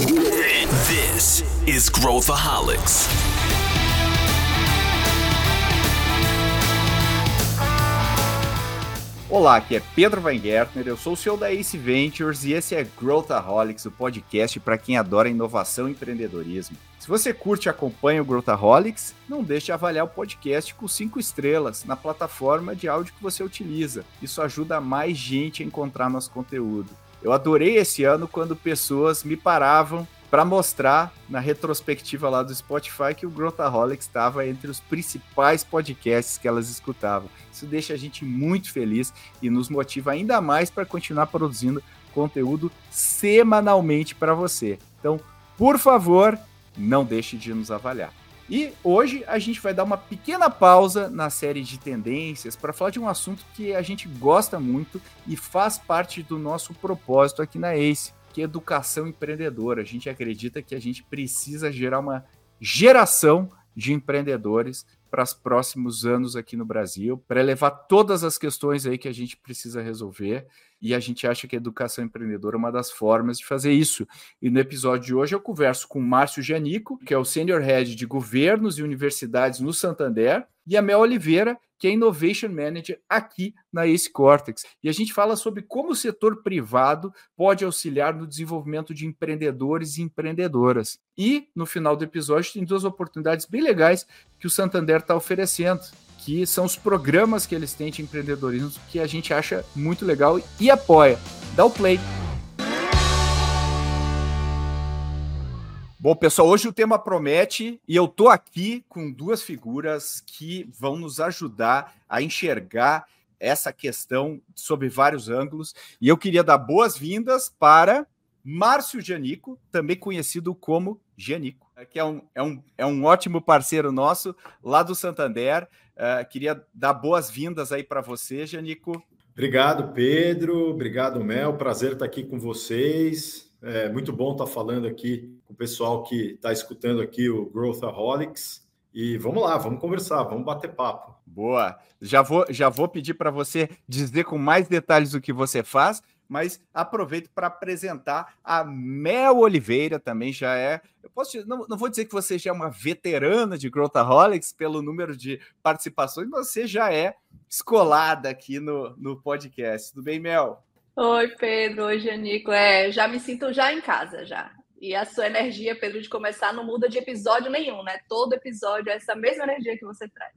This is Growthaholics. Olá, aqui é Pedro Weingärtner, eu sou o CEO da Ace Ventures e esse é Growthaholics, o podcast para quem adora inovação e empreendedorismo. Se você curte e acompanha o Growthaholics, não deixe de avaliar o podcast com cinco estrelas na plataforma de áudio que você utiliza. Isso ajuda mais gente a encontrar nosso conteúdo. Eu adorei esse ano quando pessoas me paravam para mostrar na retrospectiva lá do Spotify que o Growthaholics estava entre os principais podcasts que elas escutavam. Isso deixa a gente muito feliz e nos motiva ainda mais para continuar produzindo conteúdo semanalmente para você. Então, por favor, não deixe de nos avaliar. E hoje a gente vai dar uma pequena pausa na série de tendências para falar de um assunto que a gente gosta muito e faz parte do nosso propósito aqui na ACE, que é educação empreendedora. A gente acredita que a gente precisa gerar uma geração de empreendedores para os próximos anos aqui no Brasil, para levar todas as questões aí que a gente precisa resolver. E a gente acha que a educação empreendedora é uma das formas de fazer isso. E no episódio de hoje eu converso com Márcio Gianico, que é o Senior Head de Governos e Universidades no Santander, e a Mel Oliveira, que é Innovation Manager aqui na Ace Cortex. E a gente fala sobre como o setor privado pode auxiliar no desenvolvimento de empreendedores e empreendedoras. E no final do episódio tem duas oportunidades bem legais que o Santander está oferecendo que são os programas que eles têm de empreendedorismo que a gente acha muito legal e apoia. Dá o play. Bom, pessoal, hoje o tema promete e eu tô aqui com duas figuras que vão nos ajudar a enxergar essa questão sob vários ângulos. E eu queria dar boas-vindas para Márcio Gianico, também conhecido como Gianico, que é um, é um, é um ótimo parceiro nosso lá do Santander. Uh, queria dar boas-vindas aí para você, Gianico. Obrigado, Pedro. Obrigado, Mel. Prazer estar aqui com vocês. É muito bom estar falando aqui com o pessoal que está escutando aqui o Growthaholics. E vamos lá, vamos conversar, vamos bater papo. Boa. Já vou, já vou pedir para você dizer com mais detalhes o que você faz, mas aproveito para apresentar a Mel Oliveira, também já é. Eu posso não, não vou dizer que você já é uma veterana de Growthaholics pelo número de participações, mas você já é escolada aqui no, no podcast. Tudo bem, Mel? Oi, Pedro. Oi, Janico. É, já me sinto já em casa já. E a sua energia, Pedro, de começar não muda de episódio nenhum, né? Todo episódio é essa mesma energia que você traz.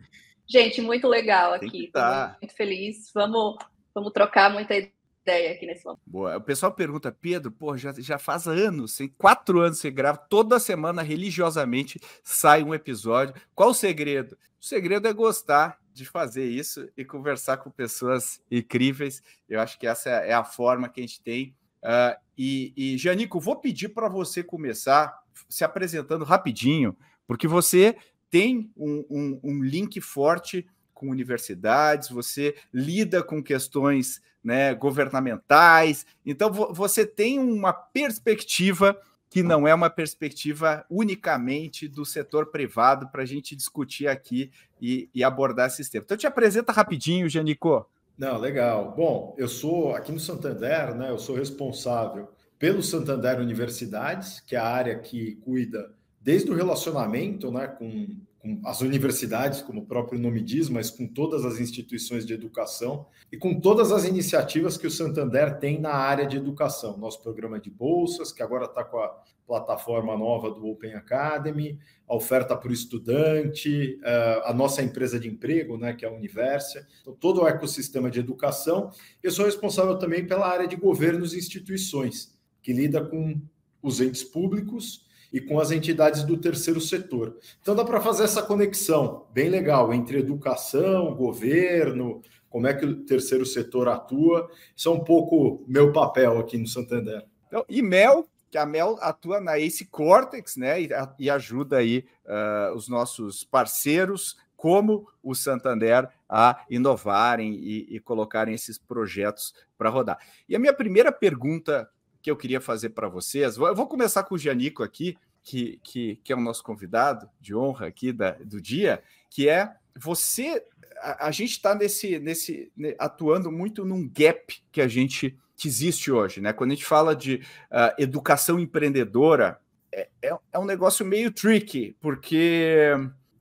Gente, muito legal aqui. Tá. Muito feliz. Vamos, vamos trocar muita ideia aqui nesse momento. Boa. O pessoal pergunta, Pedro, pô, já, já faz anos, quatro anos você grava, toda semana, religiosamente, sai um episódio. Qual o segredo? O segredo é gostar de fazer isso e conversar com pessoas incríveis. Eu acho que essa é a forma que a gente tem Uh, e, e, Janico, vou pedir para você começar se apresentando rapidinho, porque você tem um, um, um, link forte com universidades, você lida com questões né, governamentais, então você tem uma perspectiva que não é uma perspectiva unicamente do setor privado para a gente discutir aqui e, e abordar esse tema. Então, te apresenta rapidinho, Janico. Não, legal. Bom, eu sou aqui no Santander, né? Eu sou responsável pelo Santander Universidades, que é a área que cuida desde o relacionamento, né, com, com as universidades, como o próprio nome diz, mas com todas as instituições de educação e com todas as iniciativas que o Santander tem na área de educação. Nosso programa de bolsas, que agora está com a plataforma nova do Open Academy, a oferta para o estudante, eh, a nossa empresa de emprego, né, que é a Universa, então, todo o ecossistema de educação. Eu sou responsável também pela área de governos e instituições, que lida com os entes públicos e com as entidades do terceiro setor. Então dá para fazer essa conexão bem legal entre educação, governo, como é que o terceiro setor atua. Isso é um pouco meu papel aqui no Santander. Então, e Mel, que a Mel atua na Ace Cortex, né? E, e ajuda aí uh, os nossos parceiros, como o Santander, a inovarem e, e colocarem esses projetos para rodar. E a minha primeira pergunta que eu queria fazer para vocês, eu vou começar com o Janico aqui, que, que, que é o nosso convidado de honra aqui da, do dia, que é você. A, a gente está nesse, nesse atuando muito num gap que a gente que existe hoje, né? Quando a gente fala de uh, educação empreendedora, é, é, é, um negócio meio tricky, porque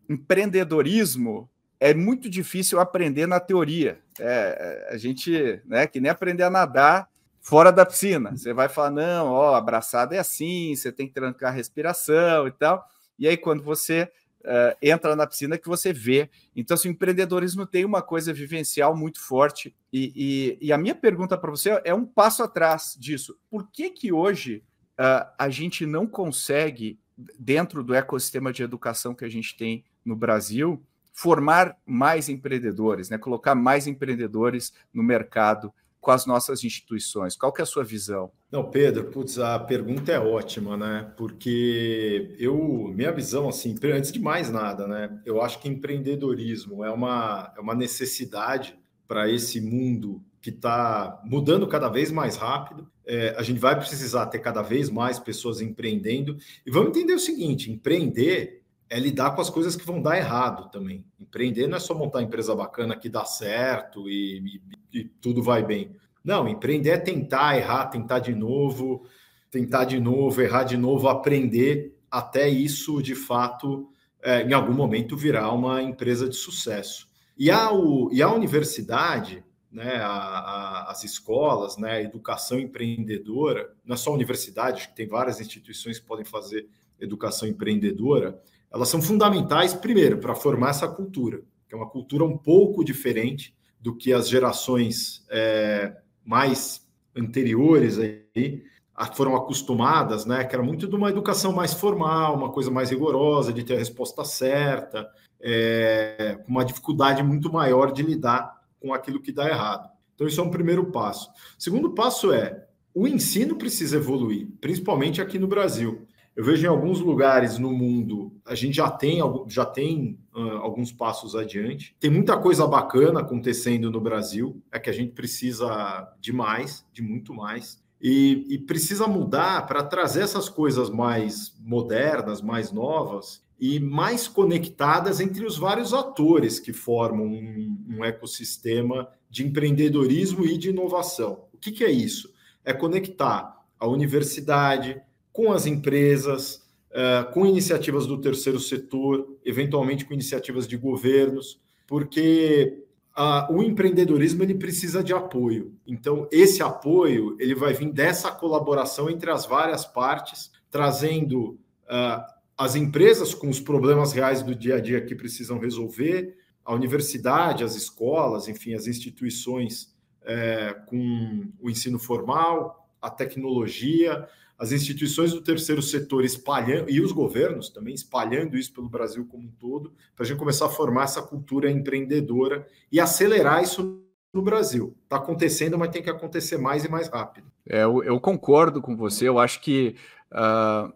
empreendedorismo é muito difícil aprender na teoria. É, a gente, né, que nem aprender a nadar fora da piscina. Você vai falar, não, ó, abraçada é assim, você tem que trancar a respiração e tal. E aí, quando você uh, entra na piscina, que você vê. Então, assim, o empreendedorismo tem uma coisa vivencial muito forte. E, e, e a minha pergunta para você é um passo atrás disso. Por que que hoje uh, a gente não consegue, dentro do ecossistema de educação que a gente tem no Brasil, formar mais empreendedores, né? colocar mais empreendedores no mercado com as nossas instituições? Qual que é a sua visão? Não, Pedro, putz, a pergunta é ótima, né? Porque eu, minha visão, assim, antes de mais nada, né? Eu acho que empreendedorismo é uma, é uma necessidade para esse mundo que está mudando cada vez mais rápido. É, a gente vai precisar ter cada vez mais pessoas empreendendo. E vamos entender o seguinte: empreender é lidar com as coisas que vão dar errado também. Empreender não é só montar empresa bacana que dá certo e, e, e tudo vai bem. Não, empreender é tentar errar, tentar de novo, tentar de novo, errar de novo, aprender até isso de fato é, em algum momento virar uma empresa de sucesso. E a, o, e a universidade, né, a, a, as escolas, né, a educação empreendedora, não é só a universidade, acho que tem várias instituições que podem fazer educação empreendedora, elas são fundamentais, primeiro, para formar essa cultura, que é uma cultura um pouco diferente do que as gerações é, mais anteriores aí foram acostumadas, né? Que era muito de uma educação mais formal, uma coisa mais rigorosa, de ter a resposta certa, é, uma dificuldade muito maior de lidar com aquilo que dá errado. Então, isso é um primeiro passo. O segundo passo é o ensino precisa evoluir, principalmente aqui no Brasil. Eu vejo em alguns lugares no mundo, a gente já tem, já tem uh, alguns passos adiante. Tem muita coisa bacana acontecendo no Brasil, é que a gente precisa de mais, de muito mais. E, e precisa mudar para trazer essas coisas mais modernas, mais novas e mais conectadas entre os vários atores que formam um, um ecossistema de empreendedorismo e de inovação. O que, que é isso? É conectar a universidade, com as empresas, uh, com iniciativas do terceiro setor, eventualmente com iniciativas de governos, porque o empreendedorismo ele precisa de apoio. Então, esse apoio ele vai vir dessa colaboração entre as várias partes, trazendo uh, as empresas com os problemas reais do dia a dia que precisam resolver, a universidade, as escolas, enfim, as instituições é, com o ensino formal, a tecnologia, as instituições do terceiro setor espalhando, e os governos também espalhando isso pelo Brasil como um todo, para a gente começar a formar essa cultura empreendedora e acelerar isso no Brasil. Está acontecendo, mas tem que acontecer mais e mais rápido. É, eu, eu concordo com você, eu acho que uh,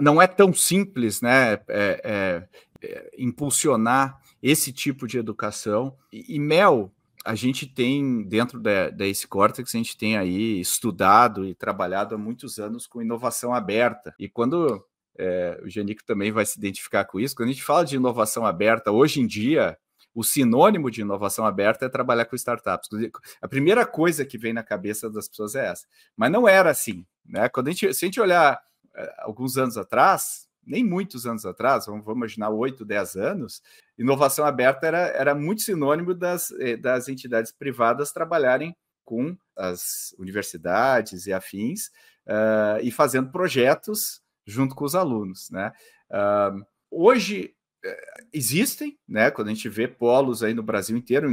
não é tão simples né, é, é, é, impulsionar esse tipo de educação. E, e Mel, a gente tem, dentro da, Ace Cortex, a gente tem aí estudado e trabalhado há muitos anos com inovação aberta. E quando é, o Janico também vai se identificar com isso, quando a gente fala de inovação aberta, hoje em dia, o sinônimo de inovação aberta é trabalhar com startups. A primeira coisa que vem na cabeça das pessoas é essa. Mas não era assim. Né? Quando a gente, se a gente olhar é, alguns anos atrás, nem muitos anos atrás, vamos, vamos imaginar 8, 10 anos, inovação aberta era, era muito sinônimo das, eh, das entidades privadas trabalharem com as universidades e afins uh, e fazendo projetos junto com os alunos. Né? Uh, hoje, existem, né? Quando a gente vê polos aí no Brasil inteiro,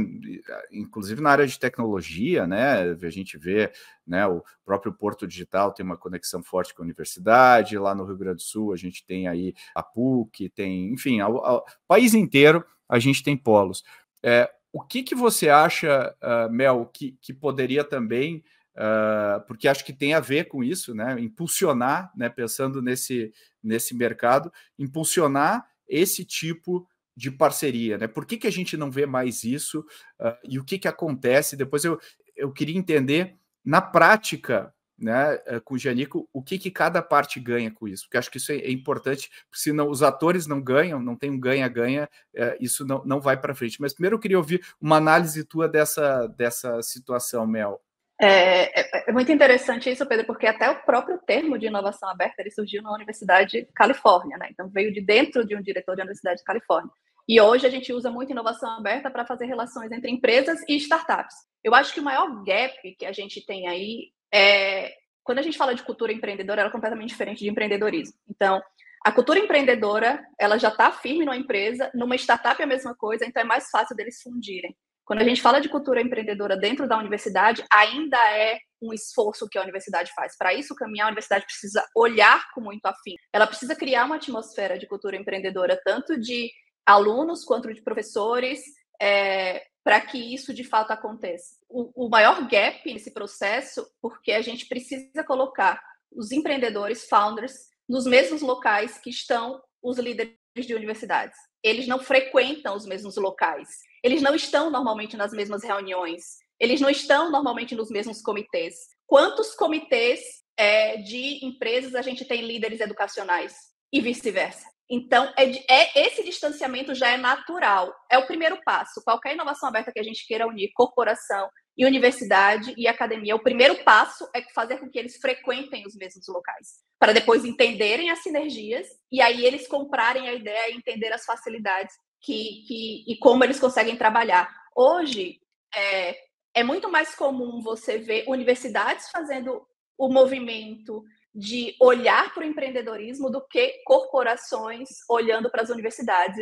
inclusive na área de tecnologia, né? A gente vê, né? O próprio Porto Digital tem uma conexão forte com a universidade. Lá no Rio Grande do Sul a gente tem aí a PUC, tem, enfim, o país inteiro a gente tem polos. É, o que que você acha, uh, Mel, que, que poderia também Uh, porque acho que tem a ver com isso, né? Impulsionar, né? Pensando nesse, nesse mercado, impulsionar esse tipo de parceria, né? Por que, que a gente não vê mais isso uh, e o que, que acontece? Depois eu, eu queria entender na prática, né, uh, com o Janico, o que, que cada parte ganha com isso, porque acho que isso é, é importante, se não, os atores não ganham, não tem um ganha-ganha, uh, isso não, não vai para frente. Mas primeiro eu queria ouvir uma análise tua dessa, dessa situação, Mel. É, é, é, muito interessante isso, Pedro, porque até o próprio termo de inovação aberta ele surgiu na Universidade de Califórnia, né? Então veio de dentro de um diretor da Universidade de Califórnia. E hoje a gente usa muito inovação aberta para fazer relações entre empresas e startups. Eu acho que o maior gap que a gente tem aí é quando a gente fala de cultura empreendedora, ela é completamente diferente de empreendedorismo. Então, a cultura empreendedora, ela já está firme numa empresa, numa startup é a mesma coisa, então é mais fácil deles fundirem. Quando a gente fala de cultura empreendedora dentro da universidade, ainda é um esforço que a universidade faz. Para isso caminhar, a universidade precisa olhar com muito afim. Ela precisa criar uma atmosfera de cultura empreendedora, tanto de alunos quanto de professores, é, para que isso de fato aconteça. O, o maior gap nesse processo, porque a gente precisa colocar os empreendedores, founders, nos mesmos locais que estão os líderes de universidades. Eles não frequentam os mesmos locais. Eles não estão normalmente nas mesmas reuniões. Eles não estão normalmente nos mesmos comitês. Quantos comitês é, de empresas a gente tem líderes educacionais e vice-versa? Então, é, é, esse distanciamento já é natural. É o primeiro passo. Qualquer inovação aberta que a gente queira unir, corporação e universidade e academia, o primeiro passo é fazer com que eles frequentem os mesmos locais, para depois entenderem as sinergias e aí eles comprarem a ideia e entender as facilidades que, que, e como eles conseguem trabalhar. Hoje, é, é muito mais comum você ver universidades fazendo o movimento de olhar para o empreendedorismo do que corporações olhando para as universidades.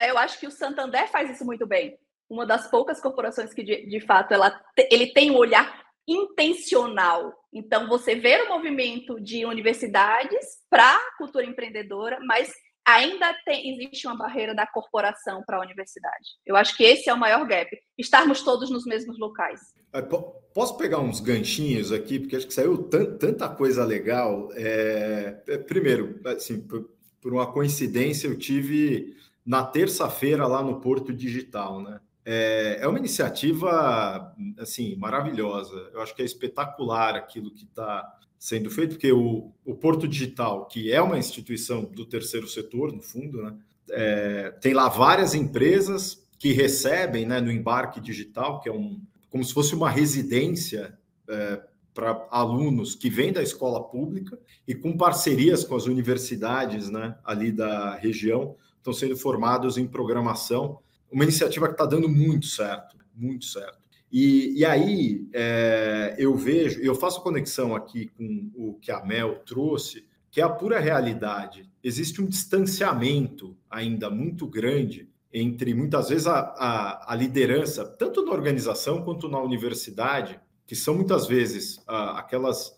Eu acho que o Santander faz isso muito bem. Uma das poucas corporações que, de, de fato, ela, ele tem um olhar intencional. Então, você vê o movimento de universidades para a cultura empreendedora, mas ainda tem, existe uma barreira da corporação para a universidade. Eu acho que esse é o maior gap, estarmos todos nos mesmos locais. É, posso pegar uns ganchinhos aqui, porque acho que saiu tanta coisa legal. É, é, primeiro, assim, por, uma coincidência, eu tive na terça-feira lá no Porto Digital, né? É, é uma iniciativa assim maravilhosa. Eu acho que é espetacular aquilo que está sendo feito, porque o, o Porto Digital, que é uma instituição do terceiro setor, no fundo, né, é, tem lá várias empresas que recebem né, no embarque digital, que é um, como se fosse uma residência é, para alunos que vêm da escola pública e com parcerias com as universidades né, ali da região, estão sendo formados em programação. Uma iniciativa que está dando muito certo, muito certo. E, e aí é, eu vejo, eu faço conexão aqui com o que a Mel trouxe, que é a pura realidade. Existe um distanciamento ainda muito grande entre, muitas vezes, a, a, a liderança, tanto na organização quanto na universidade, que são muitas vezes aquelas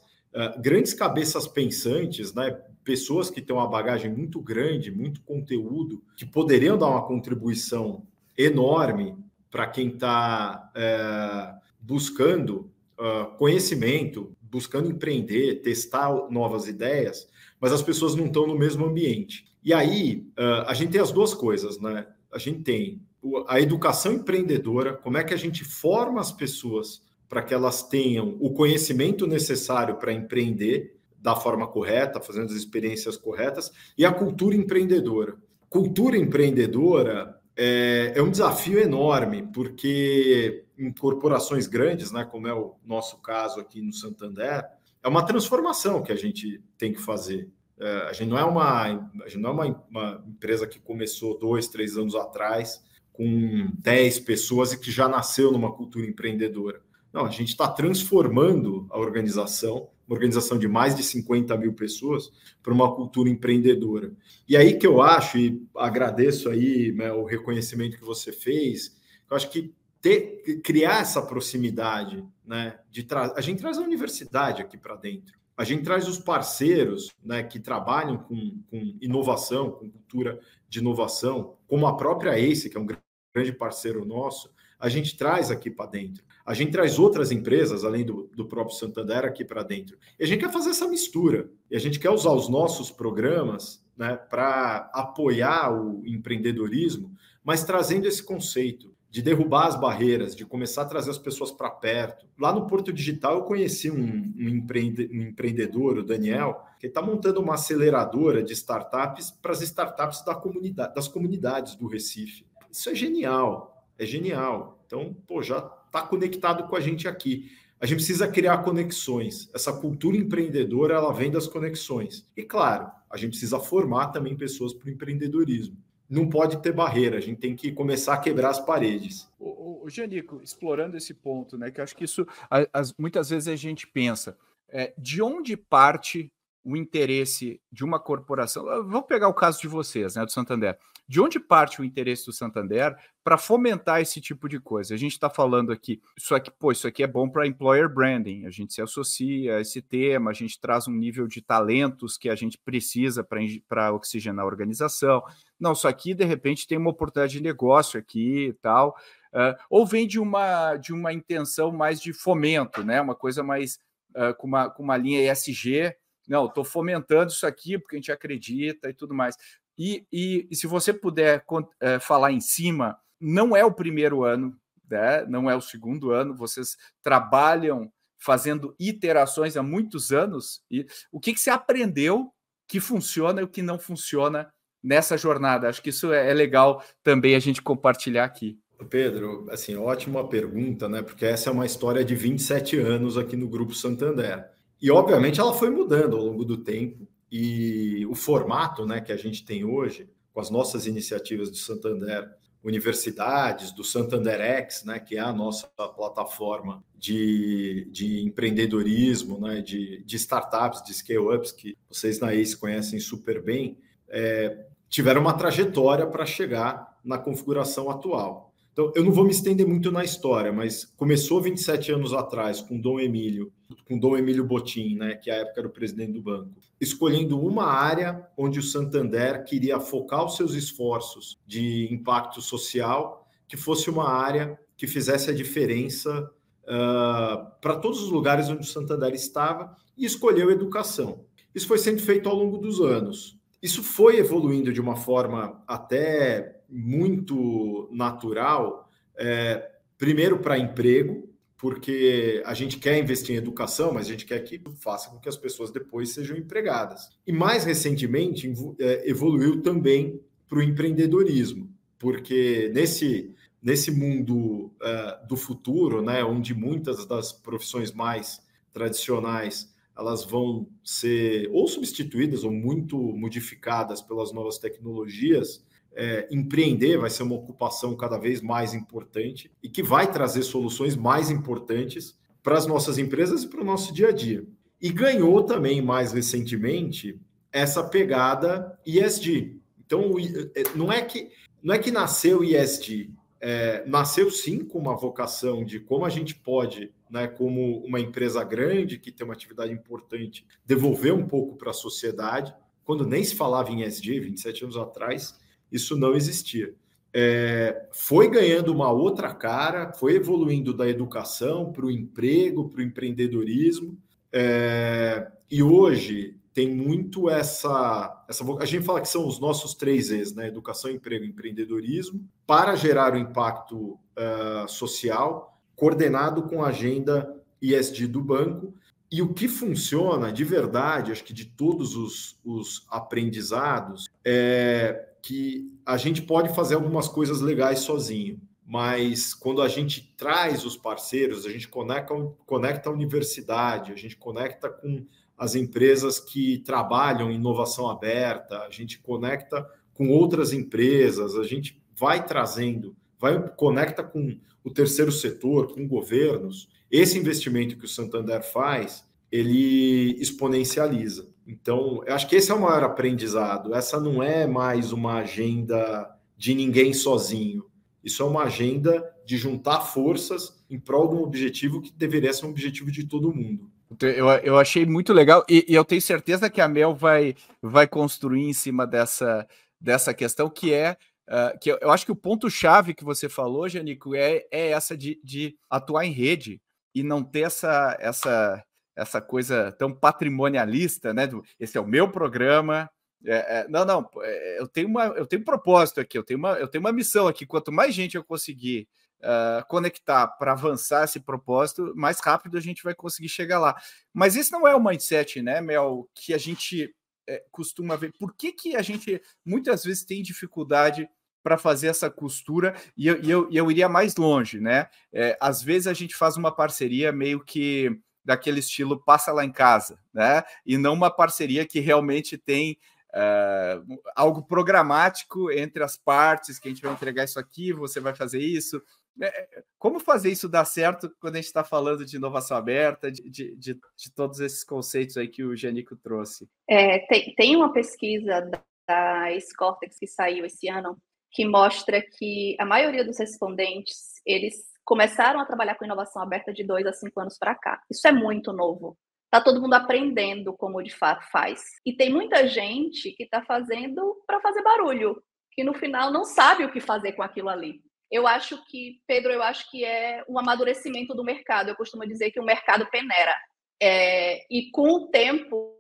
grandes cabeças pensantes, né? pessoas que têm uma bagagem muito grande, muito conteúdo, que poderiam dar uma contribuição enorme para quem está é, buscando uh, conhecimento, buscando empreender, testar novas ideias, mas as pessoas não estão no mesmo ambiente. E aí uh, a gente tem as duas coisas, né? A gente tem a educação empreendedora, como é que a gente forma as pessoas para que elas tenham o conhecimento necessário para empreender da forma correta, fazendo as experiências corretas, e a cultura empreendedora. Cultura empreendedora é, é um desafio enorme, porque em corporações grandes, né, como é o nosso caso aqui no Santander, é uma transformação que a gente tem que fazer. É, a gente não é, uma, a gente não é uma, uma, empresa que começou dois, três anos atrás com 10 pessoas e que já nasceu numa cultura empreendedora. Não, a gente está transformando a organização uma organização de mais de 50 mil pessoas, para uma cultura empreendedora. E aí que eu acho, e agradeço aí né, o reconhecimento que você fez, eu acho que ter, criar essa proximidade, né, de a gente traz a universidade aqui para dentro, a gente traz os parceiros né, que trabalham com, com inovação, com cultura de inovação, como a própria ACE, que é um grande parceiro nosso, a gente traz aqui para dentro. A gente traz outras empresas, além do, do próprio Santander, aqui para dentro. E a gente quer fazer essa mistura. E a gente quer usar os nossos programas né, para apoiar o empreendedorismo, mas trazendo esse conceito de derrubar as barreiras, de começar a trazer as pessoas para perto. Lá no Porto Digital, eu conheci um, um, empreende, um empreendedor, o Daniel, que está montando uma aceleradora de startups para as startups da comunidade, das comunidades do Recife. Isso é genial, é genial. Então, pô, já está conectado com a gente aqui. a gente precisa criar conexões. Essa cultura empreendedora, ela vem das conexões. E claro, a gente precisa formar também pessoas para o empreendedorismo. Não pode ter barreira, a gente tem que começar a quebrar as paredes. O, o, Janico, explorando esse ponto, né? Que acho que isso as, muitas vezes a gente pensa é, de onde parte o interesse de uma corporação. Vou pegar o caso de vocês, né, do Santander. De onde parte o interesse do Santander para fomentar esse tipo de coisa? A gente está falando aqui, isso aqui, pô, isso aqui é bom para employer branding. A gente se associa a esse tema, a gente traz um nível de talentos que a gente precisa para oxigenar a organização. Não, isso aqui de repente tem uma oportunidade de negócio aqui e tal. Uh, ou vem de uma de uma intenção mais de fomento, né? Uma coisa mais uh, com, uma, com uma linha ESG não, estou fomentando isso aqui porque a gente acredita e tudo mais. E, e, e se você puder é, falar em cima, não é o primeiro ano, né? não é o segundo ano, vocês trabalham fazendo iterações há muitos anos. E o que, que você aprendeu que funciona e o que não funciona nessa jornada? Acho que isso é, é legal também a gente compartilhar aqui. Pedro, assim, ótima pergunta, né? Porque essa é uma história de 27 anos aqui no Grupo Santander. E, obviamente, ela foi mudando ao longo do tempo. E o formato né, que a gente tem hoje, com as nossas iniciativas do Santander Universidades, do Santander X, né, que é a nossa plataforma de, de empreendedorismo, né, de, de startups, de scale-ups, que vocês na ACE conhecem super bem, é, tiveram uma trajetória para chegar na configuração atual. Então, eu não vou me estender muito na história, mas começou 27 anos atrás com Dom Emílio, com Dom Emílio Botim, né, que à época era o presidente do banco, escolhendo uma área onde o Santander queria focar os seus esforços de impacto social, que fosse uma área que fizesse a diferença uh, para todos os lugares onde o Santander estava e escolheu educação. Isso foi sendo feito ao longo dos anos. Isso foi evoluindo de uma forma até muito natural, é, primeiro para emprego, porque a gente quer investir em educação, mas a gente quer que faça com que as pessoas depois sejam empregadas. E mais recentemente é, evoluiu também para o empreendedorismo, porque nesse nesse mundo uh, do futuro, né, onde muitas das profissões mais tradicionais elas vão ser ou substituídas ou muito modificadas pelas novas tecnologias, é, empreender vai ser uma ocupação cada vez mais importante e que vai trazer soluções mais importantes para as nossas empresas e para o nosso dia a dia. E ganhou também mais recentemente essa pegada ESG. Então, é, não é que não é que nasceu ESG, é, nasceu sim com uma vocação de como a gente pode, né, como uma empresa grande que tem uma atividade importante, devolver um pouco para a sociedade. Quando nem se falava em ESG, 27 anos atrás, isso não existia. É, foi ganhando uma outra cara, foi evoluindo da educação para o emprego, para o empreendedorismo, é, e hoje tem muito essa, essa. A gente fala que são os nossos três E's, né? Educação, emprego empreendedorismo, para gerar o impacto uh, social, coordenado com a agenda ISD do banco. E o que funciona de verdade, acho que de todos os, os aprendizados, é que a gente pode fazer algumas coisas legais sozinho, mas quando a gente traz os parceiros, a gente conecta, conecta a universidade, a gente conecta com as empresas que trabalham em inovação aberta, a gente conecta com outras empresas, a gente vai trazendo, vai conecta com o terceiro setor, com governos. Esse investimento que o Santander faz, ele exponencializa. Então, eu acho que esse é o maior aprendizado. Essa não é mais uma agenda de ninguém sozinho. Isso é uma agenda de juntar forças em prol de um objetivo que deveria ser um objetivo de todo mundo. Eu, eu achei muito legal e, e eu tenho certeza que a Mel vai, vai construir em cima dessa, dessa questão, que é Uh, que eu, eu, acho que o ponto-chave que você falou, Janico, é, é essa de, de, atuar em rede e não ter essa, essa, essa coisa tão patrimonialista, né? Do, esse é o meu programa. É, é, não, não, é, eu tenho uma, eu tenho um propósito aqui, eu tenho uma, eu tenho uma missão aqui. Quanto mais gente eu conseguir uh, conectar para avançar esse propósito, mais rápido a gente vai conseguir chegar lá. Mas esse não é o mindset, né, Mel, que a gente é, costuma ver. Por que, que a gente muitas vezes tem dificuldade para fazer essa costura e eu, eu, eu iria mais longe, né? É, às vezes a gente faz uma parceria meio que daquele estilo passa lá em casa, né? E não uma parceria que realmente tem uh, algo programático entre as partes, que a gente vai entregar isso aqui, você vai fazer isso. É, é, como fazer isso dar certo quando a gente está falando de inovação aberta, de, de, de, de, todos esses conceitos aí que o Janico trouxe? É, tem, tem uma pesquisa da, da Scortex que saiu esse ano que mostra que a maioria dos respondentes eles começaram a trabalhar com inovação aberta de dois a cinco anos para cá. Isso é muito novo. Está todo mundo aprendendo como de fato faz. E tem muita gente que está fazendo para fazer barulho, que no final não sabe o que fazer com aquilo ali. Eu acho que, Pedro, eu acho que é um amadurecimento do mercado. Eu costumo dizer que o mercado peneira. É, e com o tempo,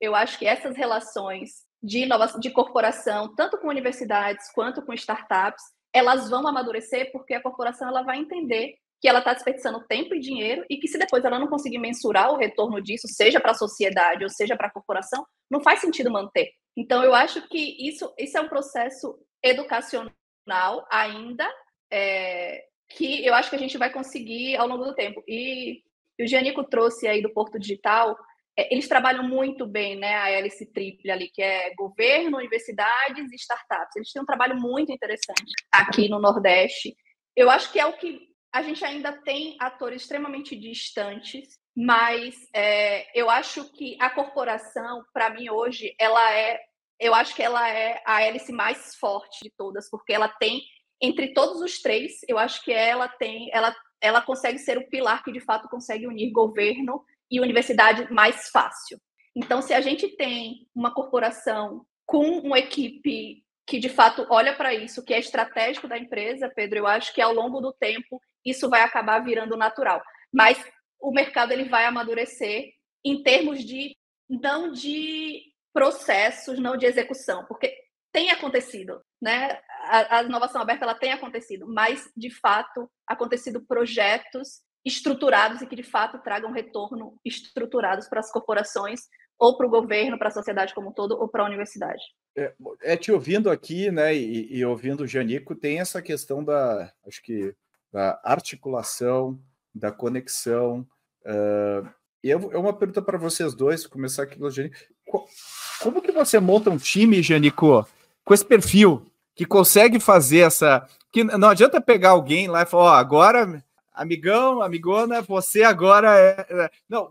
eu acho que essas relações de inovação, de corporação, tanto com universidades quanto com startups, elas vão amadurecer porque a corporação ela vai entender que ela está desperdiçando tempo e dinheiro e que se depois ela não conseguir mensurar o retorno disso, seja para a sociedade ou seja para a corporação, não faz sentido manter. Então eu acho que isso, isso é um processo educacional ainda é, que eu acho que a gente vai conseguir ao longo do tempo. E, e o Gianico trouxe aí do Porto Digital eles trabalham muito bem, né, a hélice triple ali, que é governo, universidades e startups. Eles têm um trabalho muito interessante aqui no Nordeste. Eu acho que é o que a gente ainda tem atores extremamente distantes, mas é, eu acho que a corporação, para mim hoje, ela é, eu acho que ela é a hélice mais forte de todas, porque ela tem entre todos os três, eu acho que ela tem, ela, ela consegue ser o pilar que de fato consegue unir governo e universidade mais fácil. Então, se a gente tem uma corporação com uma equipe que de fato olha para isso, que é estratégico da empresa, Pedro, eu acho que ao longo do tempo isso vai acabar virando natural. Mas o mercado ele vai amadurecer em termos de não de processos, não de execução, porque tem acontecido, né? A, a inovação aberta ela tem acontecido, mas de fato acontecido projetos estruturados e que de fato tragam retorno estruturados para as corporações ou para o governo, para a sociedade como um todo, ou para a universidade. É, é, te ouvindo aqui, né, e, e, ouvindo o Janico, tem essa questão da, acho que, da articulação, da conexão. Uh, e eu, é uma pergunta para vocês dois, começar aqui pelo Janico. Como que você monta um time, Janico, com esse perfil, que consegue fazer essa... que Não adianta pegar alguém lá e falar, ó, oh, agora amigão, amigona, você agora é, é. Não,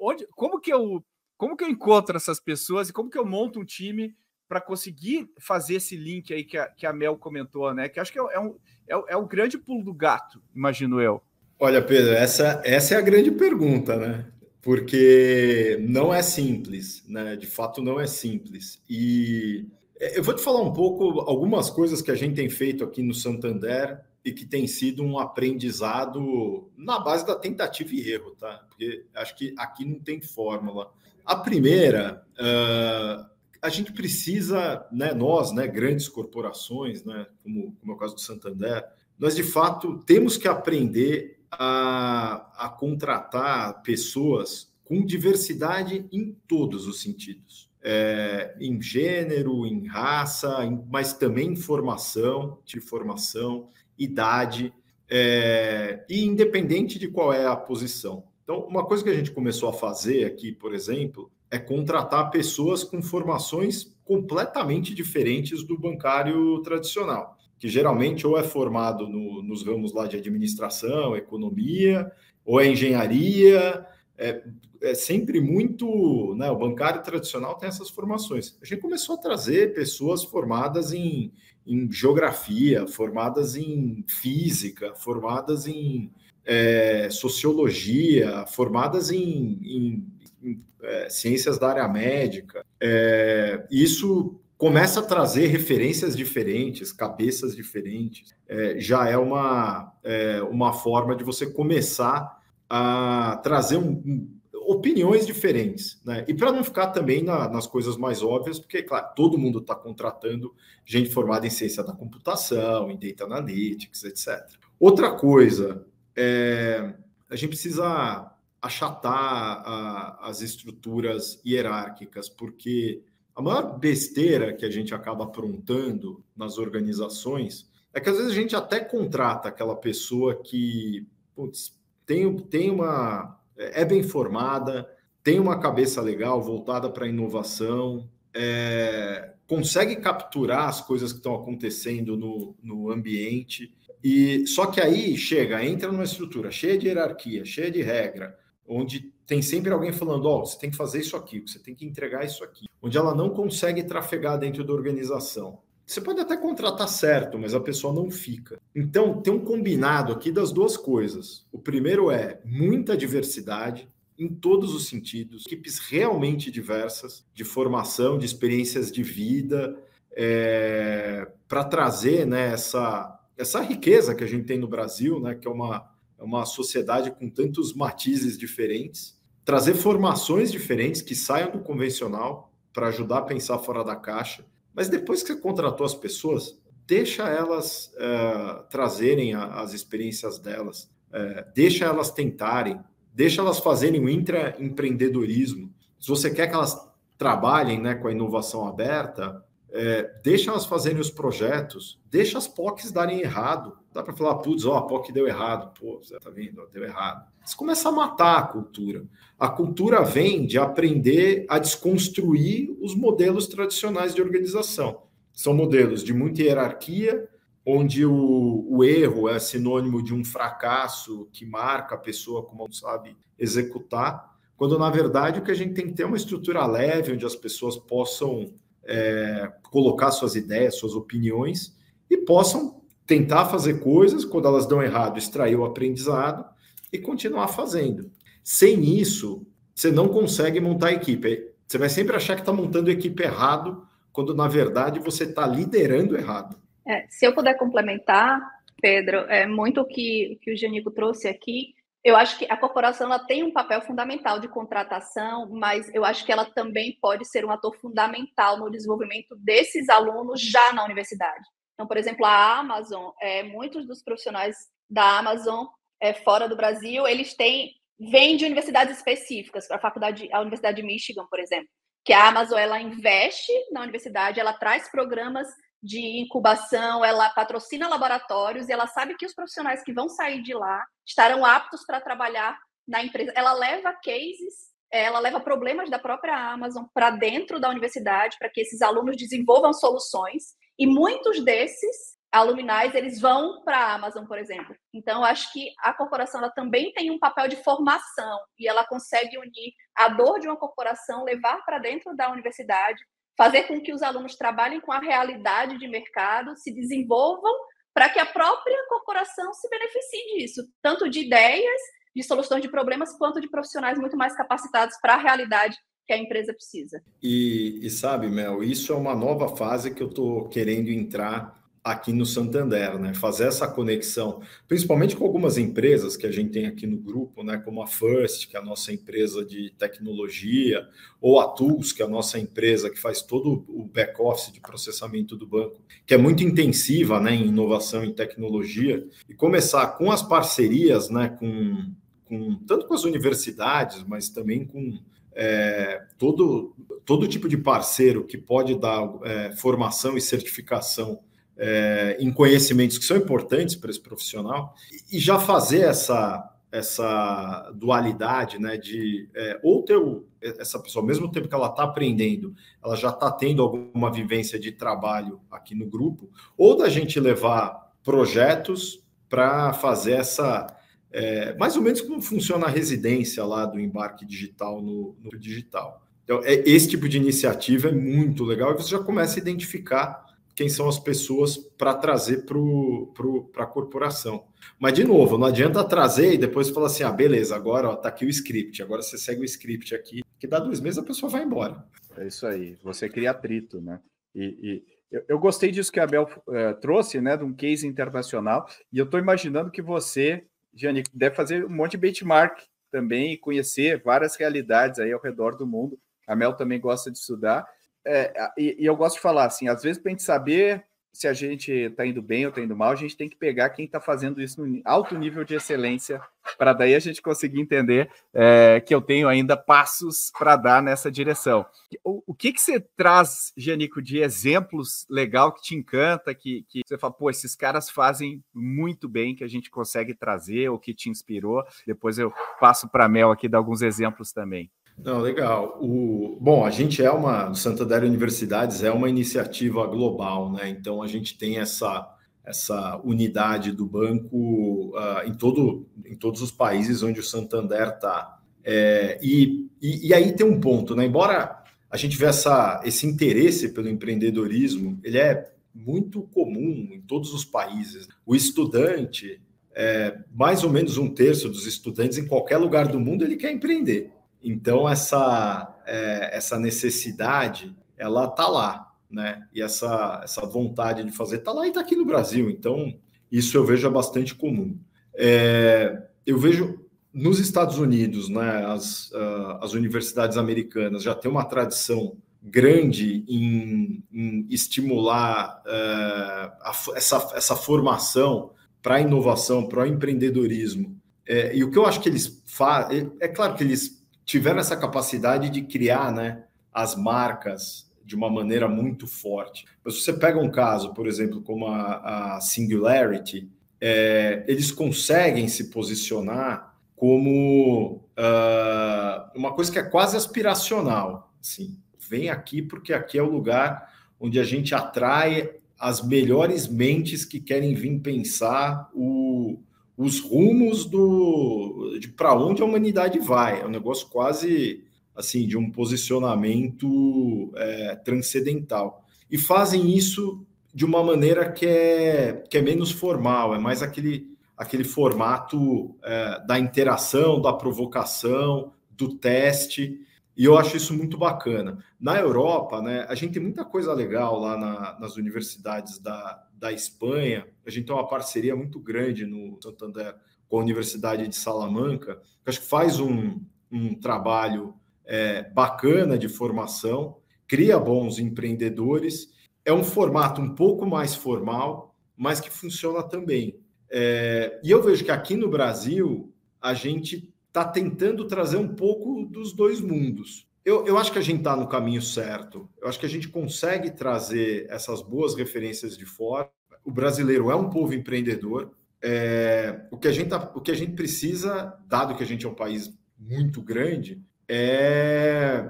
onde, como que eu, como que eu encontro essas pessoas e como que eu monto um time para conseguir fazer esse link aí que a, que a Mel comentou, né? Que acho que é, é um, é, é um grande pulo do gato, imagino eu. Olha, Pedro, essa, essa é a grande pergunta, né? Porque não é simples, né? De fato, não é simples. E eu vou te falar um pouco algumas coisas que a gente tem feito aqui no Santander e que tem sido um aprendizado na base da tentativa e erro, tá? Porque acho que aqui não tem fórmula. A primeira, uh, a gente precisa, né, nós, né, grandes corporações, né, como, como é o caso do Santander, nós de fato temos que aprender a, a contratar pessoas com diversidade em todos os sentidos. É, em gênero, em raça, em, mas também em formação, de formação idade, é, e independente de qual é a posição. Então, uma coisa que a gente começou a fazer aqui, por exemplo, é contratar pessoas com formações completamente diferentes do bancário tradicional, que geralmente ou é formado no, nos ramos lá de administração, economia, ou é engenharia, é, é, sempre muito. Né, o bancário tradicional tem essas formações. A gente começou a trazer pessoas formadas em em geografia, formadas em física, formadas em é, sociologia, formadas em, em, em é, ciências da área médica. É, isso começa a trazer referências diferentes, cabeças diferentes. É, já é uma, é, uma forma de você começar a trazer um, opiniões diferentes, né? E para não ficar também na, nas coisas mais óbvias, porque, claro, todo mundo está contratando gente formada em ciência da computação, em data analytics, etc. Outra coisa, é, a gente precisa achatar a, as estruturas hierárquicas, porque A maior besteira que a gente acaba aprontando nas organizações é que às vezes a gente até contrata aquela pessoa que putz, tem, tem uma. É bem formada, tem uma cabeça legal voltada para a inovação, é, consegue capturar as coisas que estão acontecendo no, no ambiente. E só que aí chega, entra numa estrutura cheia de hierarquia, cheia de regra, onde tem sempre alguém falando: Ó, oh, você tem que fazer isso aqui, você tem que entregar isso aqui, onde ela não consegue trafegar dentro da organização. Você pode até contratar certo, mas a pessoa não fica. Então, tem um combinado aqui das duas coisas. O primeiro é muita diversidade em todos os sentidos, equipes realmente diversas, de formação, de experiências de vida, é, para trazer né, essa, essa riqueza que a gente tem no Brasil, né, que é uma, é uma sociedade com tantos matizes diferentes, trazer formações diferentes que saiam do convencional para ajudar a pensar fora da caixa. Mas depois que você contratou as pessoas, deixa elas é, trazerem a, as experiências delas, é, deixa elas tentarem, deixa elas fazerem o intraempreendedorismo. Se você quer que elas trabalhem né, com a inovação aberta, é, deixa elas fazerem os projetos, deixa as POCs darem errado. Dá para falar, putz, ó, a POC deu errado. Pô, você tá vendo? Deu errado. Você começa a matar a cultura. A cultura vem de aprender a desconstruir os modelos tradicionais de organização. São modelos de muita hierarquia, onde o, o, erro é sinônimo de um fracasso que marca a pessoa como não sabe executar, quando na verdade o que a gente tem que ter é uma estrutura leve, onde as pessoas possam é, colocar suas ideias, suas opiniões e possam tentar fazer coisas, quando elas dão errado, extrair o aprendizado e continuar fazendo. Sem isso, você não consegue montar a equipe. Você vai sempre achar que está montando a equipe errado, quando na verdade você está liderando errado. É, se eu puder complementar, Pedro, é muito o que, que o Genico trouxe aqui. Eu acho que a corporação ela tem um papel fundamental de contratação, mas eu acho que ela também pode ser um ator fundamental no desenvolvimento desses alunos já na universidade. Então, por exemplo, a Amazon, é, muitos dos profissionais da Amazon é, fora do Brasil, eles têm vêm de universidades específicas, a faculdade, a Universidade de Michigan, por exemplo, que a Amazon ela investe na universidade, ela traz programas de incubação, ela patrocina laboratórios e ela sabe que os profissionais que vão sair de lá estarão aptos para trabalhar na empresa. Ela leva cases, ela leva problemas da própria Amazon para dentro da universidade para que esses alunos desenvolvam soluções e muitos desses aluminais eles vão para a Amazon, por exemplo. Então, acho que a corporação ela também tem um papel de formação e ela consegue unir a dor de uma corporação, levar para dentro da universidade fazer com que os alunos trabalhem com a realidade de mercado, se desenvolvam para que a própria corporação se beneficie disso, tanto de ideias, de soluções de problemas, quanto de profissionais muito mais capacitados para a realidade que a empresa precisa. E, e sabe, Mel, isso é uma nova fase que eu estou querendo entrar aqui no Santander, né? Fazer essa conexão, principalmente com algumas empresas que a gente tem aqui no grupo, né? Como a First, que é a nossa empresa de tecnologia, ou a Tools, que é a nossa empresa que faz todo o back-office de processamento do banco, que é muito intensiva, né? Em inovação e tecnologia, e começar com as parcerias, né? Com, com tanto com as universidades, mas também com é, todo, todo tipo de parceiro que pode dar é, formação e certificação é, em conhecimentos que são importantes para esse profissional e já fazer essa essa dualidade, né, de é, ou ter o, essa pessoa, ao mesmo tempo que ela está aprendendo, ela já está tendo alguma vivência de trabalho aqui no grupo, ou da gente levar projetos para fazer essa, é, mais ou menos como funciona a residência lá do embarque digital no, no digital. Então, é, esse tipo de iniciativa é muito legal e você já começa a identificar quem são as pessoas para trazer para a corporação. Mas, de novo, não adianta trazer e depois falar assim: ah, beleza, agora está aqui o script, agora você segue o script aqui, que dá dois meses a pessoa vai embora. É isso aí, você cria atrito, né? E, e eu, eu, gostei disso que a Abel uh, trouxe, né, de um case internacional, e eu estou imaginando que você, Jane, deve fazer um monte de benchmark também e conhecer várias realidades aí ao redor do mundo. A Mel também gosta de estudar é, e, e, eu gosto de falar assim, às vezes para a gente saber se a gente está indo bem ou está indo mal, a gente tem que pegar quem está fazendo isso no alto nível de excelência, para daí a gente conseguir entender é, que eu tenho ainda passos para dar nessa direção. O, o, que, que você traz, Janico, de exemplos legal que te encanta, que, que você fala, pô, esses caras fazem muito bem, que a gente consegue trazer, ou que te inspirou? Depois eu passo para a Mel aqui dar alguns exemplos também. Não, legal. O, bom, a gente é uma, o Santander Universidades é uma iniciativa global, né? Então a gente tem essa, essa unidade do banco uh, em, todo, em todos os países onde o Santander está. É, e, e, e, aí tem um ponto, né? Embora a gente vê essa, esse interesse pelo empreendedorismo, ele é muito comum em todos os países. O estudante, é, mais ou menos um terço dos estudantes em qualquer lugar do mundo, ele quer empreender. Então essa é, essa necessidade ela tá lá, né? E essa essa vontade de fazer tá lá e tá aqui no Brasil. Então isso eu vejo é bastante comum. É, eu vejo nos Estados Unidos, né? As, uh, as universidades americanas já têm uma tradição grande em, em estimular uh, a, essa, essa formação para inovação, para empreendedorismo. É, e o que eu acho que eles fazem, é claro que eles tiveram essa capacidade de criar né, as marcas de uma maneira muito forte. Mas se você pega um caso, por exemplo, como a, a Singularity, é, eles conseguem se posicionar como uh, uma coisa que é quase aspiracional. Assim, vem aqui porque aqui é o lugar onde a gente atrai as melhores mentes que querem vir pensar o, os rumos do de para onde a humanidade vai. É um negócio quase assim de um posicionamento é, transcendental. E fazem isso de uma maneira que é, que é menos formal, é mais aquele, aquele formato é, da interação, da provocação, do teste. E eu acho isso muito bacana. Na Europa, né, a gente tem muita coisa legal lá na, nas universidades da, da Espanha. A gente tem uma parceria muito grande no Santander com a Universidade de Salamanca, que acho que faz um, um trabalho é, bacana de formação, cria bons empreendedores. É um formato um pouco mais formal, mas que funciona também. É, e eu vejo que aqui no Brasil a gente está tentando trazer um pouco dos dois mundos. Eu, eu acho que a gente está no caminho certo. Eu acho que a gente consegue trazer essas boas referências de fora. O brasileiro é um povo empreendedor. É, o, que a gente tá, o que a gente precisa, dado que a gente é um país muito grande, é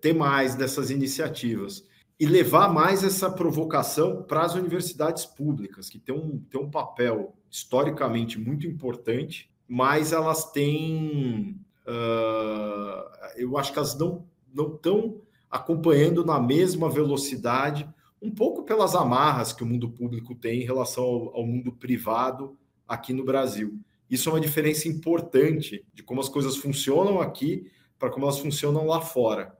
ter mais dessas iniciativas e levar mais essa provocação para as universidades públicas, que tem um, tem um papel historicamente muito importante mas elas têm. Uh, eu acho que elas não estão acompanhando na mesma velocidade, um pouco pelas amarras que o mundo público tem em relação ao, ao mundo privado aqui no Brasil. Isso é uma diferença importante de como as coisas funcionam aqui para como elas funcionam lá fora.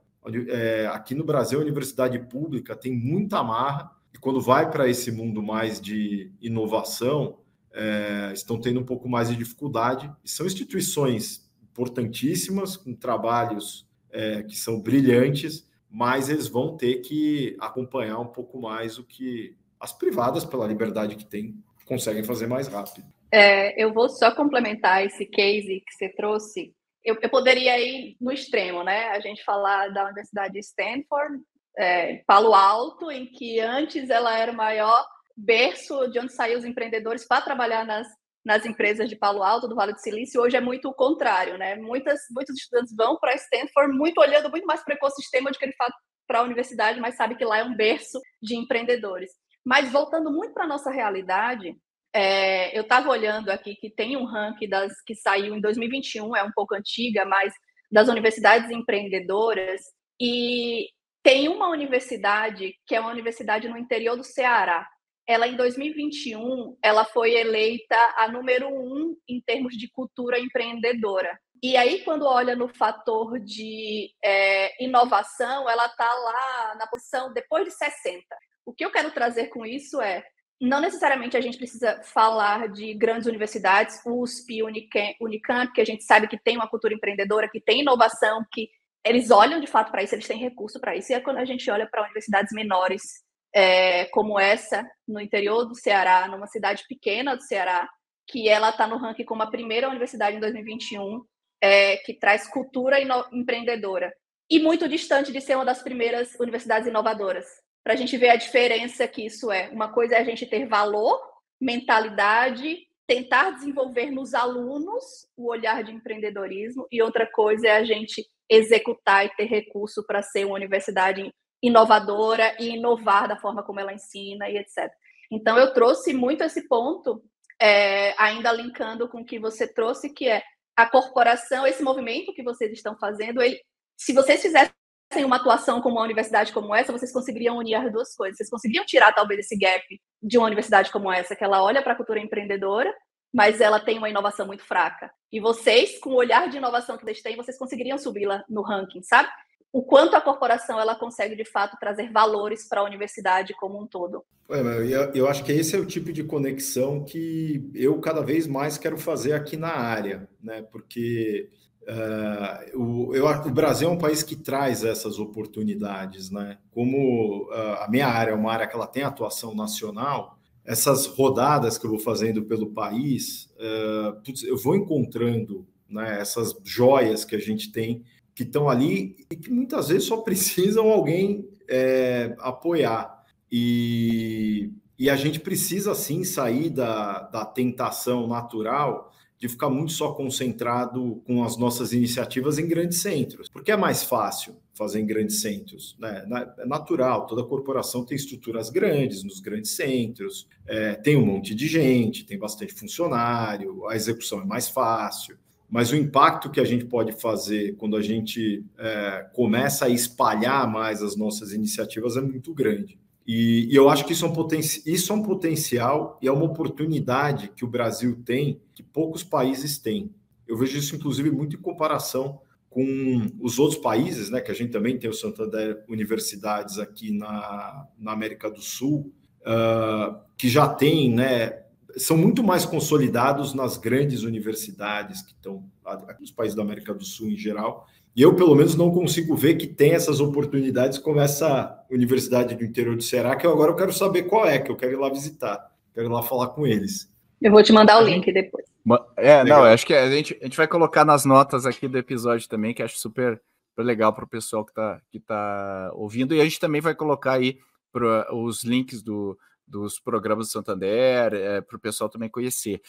É, aqui no Brasil, a universidade pública tem muita amarra, e quando vai para esse mundo mais de inovação, é, estão tendo um pouco mais de dificuldade. E são instituições importantíssimas, com trabalhos é, que são brilhantes, mas eles vão ter que acompanhar um pouco mais o que as privadas, pela liberdade que têm, conseguem fazer mais rápido. É, eu vou só complementar esse case que você trouxe. Eu, eu, poderia ir no extremo, né? A gente falar da Universidade de Stanford, é, Palo Alto, em que antes ela era o maior berço de onde saíram os empreendedores para trabalhar nas, nas empresas de Palo Alto, do Vale do Silício, hoje é muito o contrário, né? Muitas, muitos estudantes vão para Stanford muito olhando muito mais para o ecossistema do que ele faz para a universidade, mas sabe que lá é um berço de empreendedores. Mas voltando muito para a nossa realidade, é, eu estava olhando aqui que tem um ranking das que saiu em 2021, é um pouco antiga, mas das universidades empreendedoras, e tem uma universidade que é uma universidade no interior do Ceará, ela em 2021 ela foi eleita a número um em termos de cultura empreendedora. E aí, quando olha no fator de é, inovação, ela está lá na posição depois de 60. O que eu quero trazer com isso é não necessariamente a gente precisa falar de grandes universidades, USP, Unicamp, que a gente sabe que tem uma cultura empreendedora, que tem inovação, que eles olham de fato para isso, eles têm recurso para isso. E é quando a gente olha para universidades menores é, como essa, no interior do Ceará, numa cidade pequena do Ceará, que ela está no ranking como a primeira universidade em 2021 é, que traz cultura empreendedora. E muito distante de ser uma das primeiras universidades inovadoras. Para a gente ver a diferença que isso é. Uma coisa é a gente ter valor, mentalidade, tentar desenvolver nos alunos o olhar de empreendedorismo, e outra coisa é a gente executar e ter recurso para ser uma universidade inovadora e inovar da forma como ela ensina e etc. Então, eu trouxe muito esse ponto, é, ainda linkando com o que você trouxe, que é a corporação, esse movimento que vocês estão fazendo, ele, se vocês fizessem uma atuação com uma universidade como essa, vocês conseguiriam unir as duas coisas. Vocês conseguiriam tirar talvez esse gap de uma universidade como essa, que ela olha para a cultura empreendedora, mas ela tem uma inovação muito fraca. E vocês, com o olhar de inovação que vocês têm, vocês conseguiriam subir-la no ranking, sabe? O quanto a corporação ela consegue de fato trazer valores para a universidade como um todo. Eu, eu acho que esse é o tipo de conexão que eu cada vez mais quero fazer aqui na área, né? Porque uh, o, eu, o Brasil é um país que traz essas oportunidades, né? Como uh, a minha área é uma área que ela tem atuação nacional, essas rodadas que eu vou fazendo pelo país, uh, eu vou encontrando né, essas joias que a gente tem que estão ali e que muitas vezes só precisam alguém é, apoiar. E, e a gente precisa sim sair da, da tentação natural de ficar muito só concentrado com as nossas iniciativas em grandes centros, porque é mais fácil fazer em grandes centros, né? É natural, toda corporação tem estruturas grandes nos grandes centros, é, tem um monte de gente, tem bastante funcionário, a execução é mais fácil mas o impacto que a gente pode fazer quando a gente é, começa a espalhar mais as nossas iniciativas é muito grande. E, e eu acho que isso é, um isso é um potencial e é uma oportunidade que o Brasil tem que poucos países têm. Eu vejo isso, inclusive, muito em comparação com os outros países, né, que a gente também tem o Santander Universidades aqui na, na América do Sul, uh, que já tem né, são muito mais consolidados nas grandes universidades que estão nos países da América do Sul em geral. E eu, pelo menos, não consigo ver que tem essas oportunidades como essa universidade do interior do Ceará, que eu agora eu quero saber qual é, que eu quero ir lá visitar, quero ir lá falar com eles. Eu vou te mandar o link depois. É, legal. não, acho que a gente, a gente vai colocar nas notas aqui do episódio também, que acho super, super legal para o pessoal que está que tá ouvindo. E a gente também vai colocar aí para os links do, dos programas do Santander, é, para o pessoal também conhecer.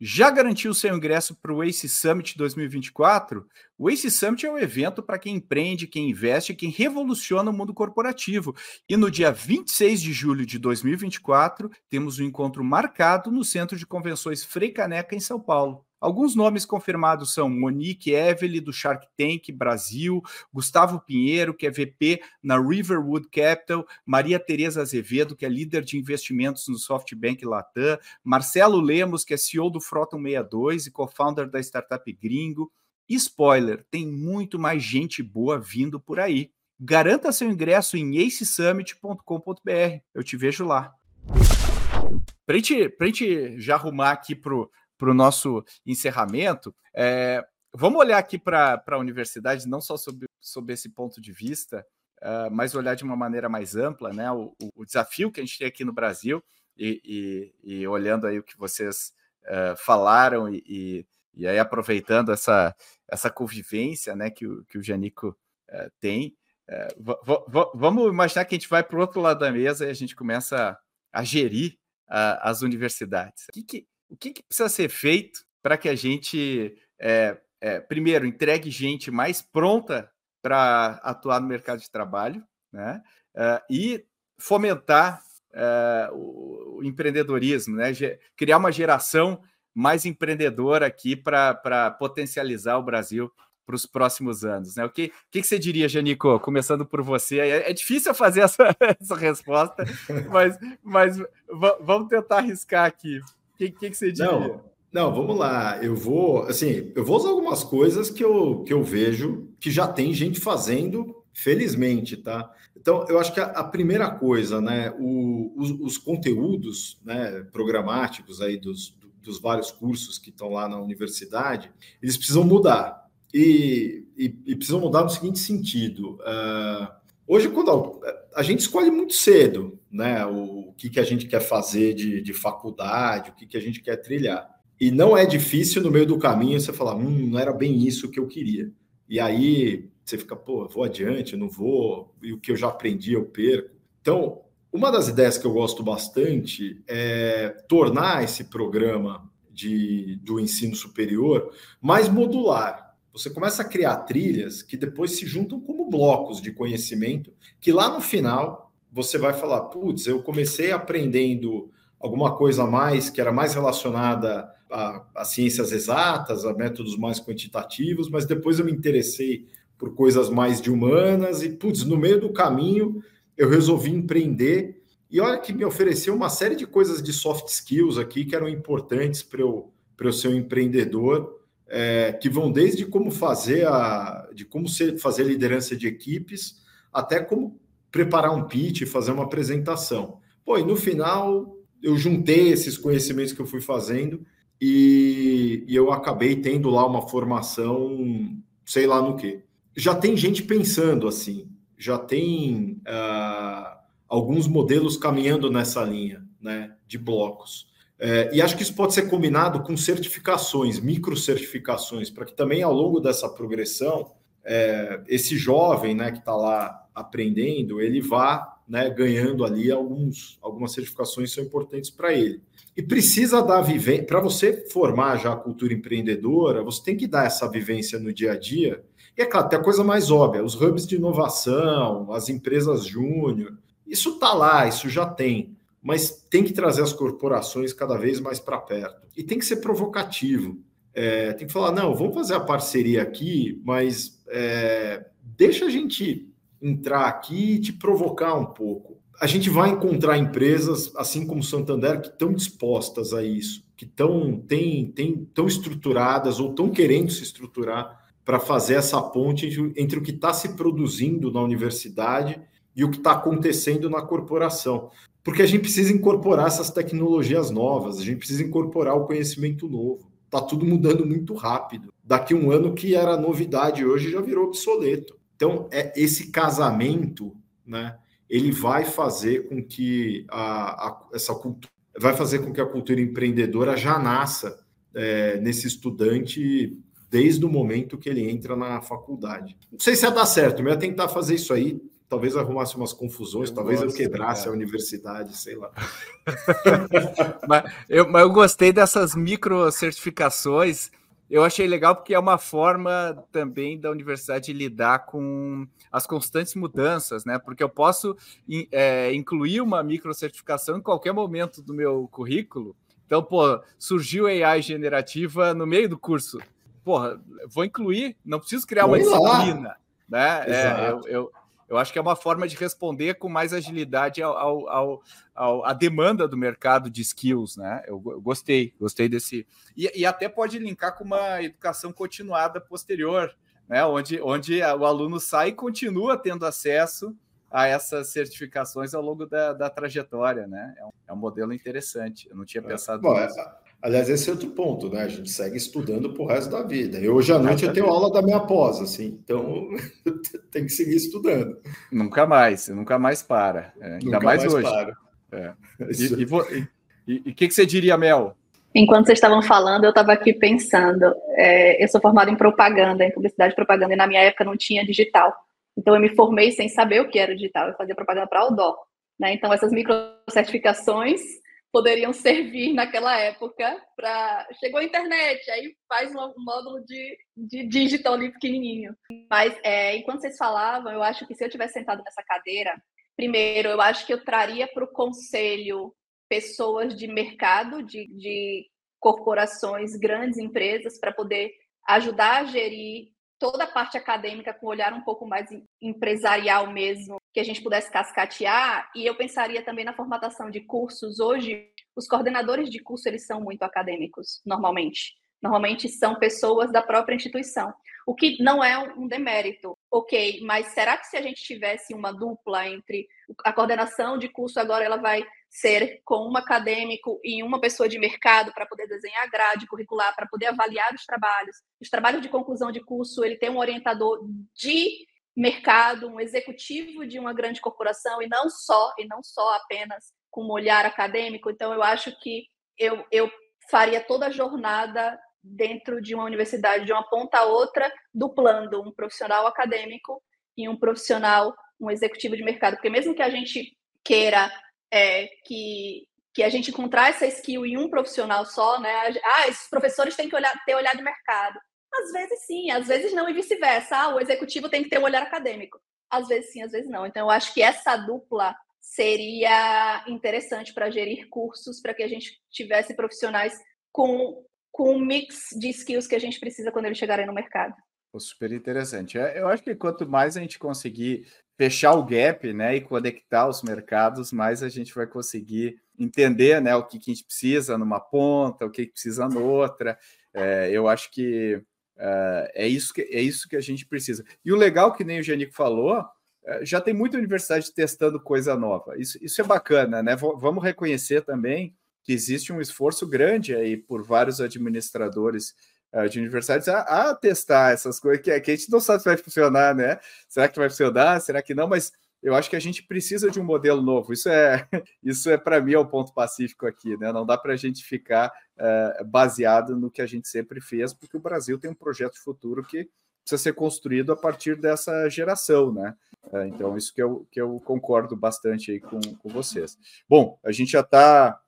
Já garantiu seu ingresso para o ACE Summit 2024? O ACE Summit é um evento para quem empreende, quem investe, quem revoluciona o mundo corporativo. E no dia 26 de julho de 2024, temos um encontro marcado no Centro de Convenções Frei Caneca, em São Paulo. Alguns nomes confirmados são Monique Evely, do Shark Tank Brasil, Gustavo Pinheiro, que é VP na Riverwood Capital, Maria Tereza Azevedo, que é líder de investimentos no SoftBank Latam, Marcelo Lemos, que é CEO do Frota 62 e co-founder da startup Gringo. E spoiler, tem muito mais gente boa vindo por aí. Garanta seu ingresso em acesummit.com.br. Eu te vejo lá. Para a gente já arrumar aqui para para o nosso encerramento, é, vamos olhar aqui para a universidade, não só sob, sob esse ponto de vista, uh, mas olhar de uma maneira mais ampla, né? O, o, desafio que a gente tem aqui no Brasil, e, e, e olhando aí o que vocês uh, falaram, e, e, aí aproveitando essa, essa convivência né, que, o, que o Janico uh, tem. vamos imaginar que a gente vai para o outro lado da mesa e a gente começa a, gerir as universidades. O que, que o que, que precisa ser feito para que a gente, é, é, primeiro, entregue gente mais pronta para atuar no mercado de trabalho, né? Uh, e fomentar uh, o, o, empreendedorismo, né? criar uma geração mais empreendedora aqui para potencializar o Brasil para os próximos anos, né? O que, que, que, você diria, Janico? Começando por você, é, é difícil fazer essa, essa resposta, mas, mas vamos tentar arriscar aqui. O que, que, que, você diria? Não, não, vamos lá. Eu vou, assim, eu vou usar algumas coisas que eu, que eu vejo que já tem gente fazendo, felizmente, tá? Então, eu acho que a, a primeira coisa, né, o, os, os, conteúdos né, programáticos aí dos, dos vários cursos que estão lá na universidade, eles precisam mudar. E, e, e precisam mudar no seguinte sentido. Uh, hoje, quando a gente escolhe muito cedo, né? O, o que, que a gente quer fazer de, de faculdade, o que, que a gente quer trilhar. E não é difícil no meio do caminho você falar, hum, não era bem isso que eu queria. E aí você fica, pô, vou adiante, não vou, e o que eu já aprendi eu perco. Então, uma das ideias que eu gosto bastante é tornar esse programa de, do ensino superior mais modular. Você começa a criar trilhas que depois se juntam como blocos de conhecimento, que lá no final você vai falar, putz, eu comecei aprendendo alguma coisa a mais que era mais relacionada a, a, ciências exatas, a métodos mais quantitativos, mas depois eu me interessei por coisas mais de humanas e, putz, no meio do caminho eu resolvi empreender. E olha que me ofereceu uma série de coisas de soft skills aqui que eram importantes para eu, eu ser um empreendedor, é, que vão desde como fazer a de como ser, fazer liderança de equipes até como preparar um pitch, fazer uma apresentação. Pô, e no final eu juntei esses conhecimentos que eu fui fazendo e, e eu acabei tendo lá uma formação, sei lá no que. Já tem gente pensando assim, já tem uh, alguns modelos caminhando nessa linha né, de blocos. É, e acho que isso pode ser combinado com certificações, micro certificações, para que também ao longo dessa progressão, é, esse jovem né, que está lá aprendendo, ele vá né, ganhando ali alguns, algumas certificações que são importantes para ele. E precisa dar vivência, para você formar já a cultura empreendedora, você tem que dar essa vivência no dia a dia e é claro, tem a coisa mais óbvia, os hubs de inovação, as empresas júnior, isso está lá, isso já tem, mas tem que trazer as corporações cada vez mais para perto. E tem que ser provocativo. É, tem que falar, não, vamos fazer a parceria aqui, mas é, deixa a gente entrar aqui e te provocar um pouco. A gente vai encontrar empresas, assim como Santander, que estão dispostas a isso, que estão tem, tem, tão estruturadas ou estão querendo se estruturar para fazer essa ponte entre o que está se produzindo na universidade e o que está acontecendo na corporação. Porque a gente precisa incorporar essas tecnologias novas, a gente precisa incorporar o conhecimento novo. Está tudo mudando muito rápido. Daqui um ano que era novidade hoje já virou obsoleto. Então, é esse casamento, né? Ele vai fazer com que a, a essa cultura vai fazer com que a cultura empreendedora já nasça é, nesse estudante desde o momento que ele entra na faculdade. Não sei se ia dar certo, mas ia tentar fazer isso aí. Talvez arrumasse umas confusões, eu talvez gosto, eu quebrasse a universidade, sei lá. mas, eu, mas eu gostei dessas micro certificações. Eu achei legal porque é uma forma também da universidade lidar com as constantes mudanças, né? Porque eu posso é, incluir uma micro certificação em qualquer momento do meu currículo. Então, pô, surgiu AI generativa no meio do curso porra, vou incluir, não preciso criar Vamos uma disciplina. Né? É, eu, eu, eu, acho que é uma forma de responder com mais agilidade ao, ao, ao, à demanda do mercado de skills. Né? Eu, eu gostei, gostei desse. E, e, até pode linkar com uma educação continuada posterior, né? onde, onde o aluno sai e continua tendo acesso a essas certificações ao longo da, da trajetória, né? É um, é um, modelo interessante. Eu não tinha é. pensado Bom, nisso. É, Aliás, esse é outro ponto, né? A gente segue estudando pro resto da vida. E hoje à noite eu tenho aula da minha pós, assim, então tem que seguir estudando. Nunca mais, nunca mais para. É, ainda nunca mais, mais hoje. Para. É. E o que, que você diria, Mel? Enquanto vocês estavam falando, eu estava aqui pensando. É, eu sou formada em propaganda, em publicidade e propaganda, e na minha época não tinha digital. Então eu me formei sem saber o que era digital. Eu fazia propaganda para o Né? Então essas micro certificações poderiam servir naquela época para chegou a internet aí faz um, módulo de, de digital ali pequenininho. Mas é, enquanto vocês falavam eu acho que se eu tivesse sentado nessa cadeira primeiro eu acho que eu traria para o conselho pessoas de mercado de, de corporações grandes empresas para poder ajudar a gerir toda a parte acadêmica com um olhar um pouco mais empresarial mesmo, que a gente pudesse cascatear, e eu pensaria também na formatação de cursos. Hoje, os coordenadores de curso, eles são muito acadêmicos, normalmente. Normalmente são pessoas da própria instituição, o que não é um demérito, ok, mas será que se a gente tivesse uma dupla entre a coordenação de curso, agora ela vai ser com um acadêmico e uma pessoa de mercado para poder desenhar grade curricular, para poder avaliar os trabalhos. Os trabalhos de conclusão de curso, ele tem um orientador de mercado, um executivo de uma grande corporação e não só e não só apenas com um olhar acadêmico. Então eu acho que eu, eu faria toda a jornada dentro de uma universidade de uma ponta a outra, duplando um profissional acadêmico e um profissional, um executivo de mercado, porque mesmo que a gente queira é, que que a gente encontrar essa skill em um profissional só, né? Ah, esses professores têm que olhar, ter olhar de mercado. Às vezes sim, às vezes não, e vice-versa. Ah, o executivo tem que ter um olhar acadêmico. Às vezes sim, às vezes não. Então, eu acho que essa dupla seria interessante para gerir cursos, para que a gente tivesse profissionais com, com um mix de skills que a gente precisa quando eles chegarem no mercado. Super interessante. É, eu acho que quanto mais a gente conseguir fechar o gap, né, e conectar os mercados, mais a gente vai conseguir entender, né, o que, que a gente precisa numa ponta, o que, que precisa noutra. É, eu acho que é, é, isso que é isso que a gente precisa. E o legal, que nem o Janico falou, é, já tem muita universidade testando coisa nova. Isso, isso é bacana, né? V vamos reconhecer também que existe um esforço grande aí por vários administradores de universidades a, a, testar essas coisas que, que a gente não sabe se vai funcionar, né? Será que vai funcionar? Será que não? Mas eu acho que a gente precisa de um modelo novo. Isso é, isso é para mim é o ponto pacífico aqui, né? Não dá para a gente ficar uh, baseado no que a gente sempre fez, porque o Brasil tem um projeto de futuro que precisa ser construído a partir dessa geração, né? Então, isso que eu, que eu concordo bastante aí com, com vocês. Bom, a gente já está,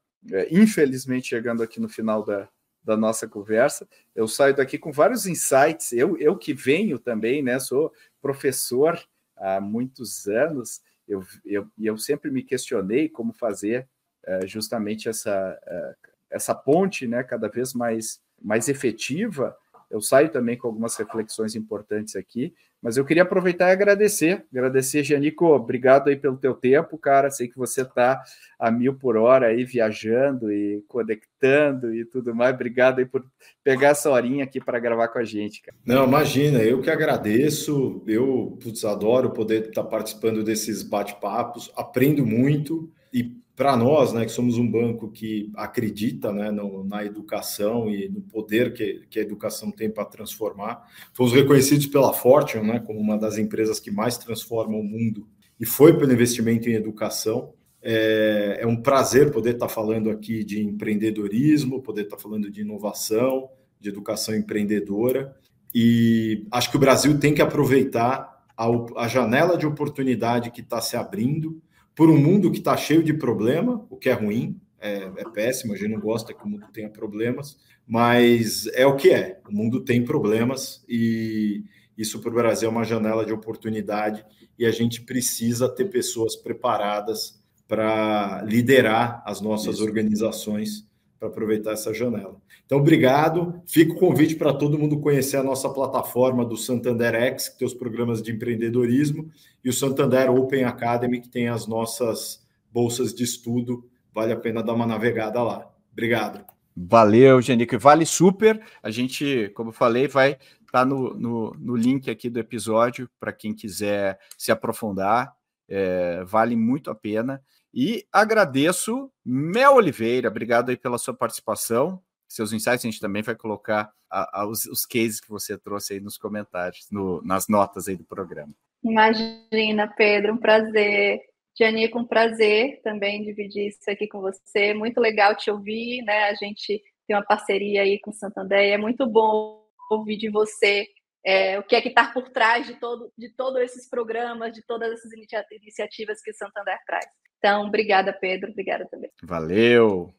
infelizmente, chegando aqui no final da, da nossa conversa. Eu saio daqui com vários insights. Eu, eu que venho também, né? Sou professor há muitos anos, eu, eu, eu sempre me questionei como fazer uh, justamente essa, uh, essa ponte né, cada vez mais, mais efetiva. Eu saio também com algumas reflexões importantes aqui, mas eu queria aproveitar e agradecer. Agradecer, Janico, obrigado aí pelo teu tempo, cara. Sei que você está a mil por hora aí viajando e conectando e tudo mais. Obrigado aí por pegar essa horinha aqui para gravar com a gente, cara. Não, imagina, eu que agradeço. Eu putz, adoro poder estar participando desses bate-papos, aprendo muito e para nós, né, que somos um banco que acredita né, no, na educação e no poder que, que a educação tem para transformar, fomos reconhecidos pela Fortune né, como uma das empresas que mais transformam o mundo e foi pelo investimento em educação. É, é um prazer poder estar falando aqui de empreendedorismo, poder estar falando de inovação, de educação empreendedora. E acho que o Brasil tem que aproveitar a, a janela de oportunidade que está se abrindo por um mundo que está cheio de problema, o que é ruim, é, é, péssimo, a gente não gosta que o mundo tenha problemas, mas é o que é. O mundo tem problemas e isso para o Brasil é uma janela de oportunidade e a gente precisa ter pessoas preparadas para liderar as nossas isso. organizações para aproveitar essa janela. Então, obrigado. Fica o convite para todo mundo conhecer a nossa plataforma do Santander X, que tem os programas de empreendedorismo, e o Santander Open Academy, que tem as nossas bolsas de estudo. Vale a pena dar uma navegada lá. Obrigado. Valeu, Genico. Vale super. A gente, como eu falei, vai estar tá no, no, no link aqui do episódio para quem quiser se aprofundar. É, vale muito a pena. E agradeço Mel Oliveira, obrigado aí pela sua participação seus insights, a gente também vai colocar a, a, os, os, cases que você trouxe aí nos comentários, no, nas notas aí do programa. Imagina, Pedro, um prazer. Janico, um prazer também dividir isso aqui com você. Muito legal te ouvir, né? A gente tem uma parceria aí com o Santander, é muito bom ouvir de você é, o que é que está por trás de todo de todos esses programas, de todas essas iniciativas que Santander traz. Então, obrigada, Pedro. Obrigada também. Valeu.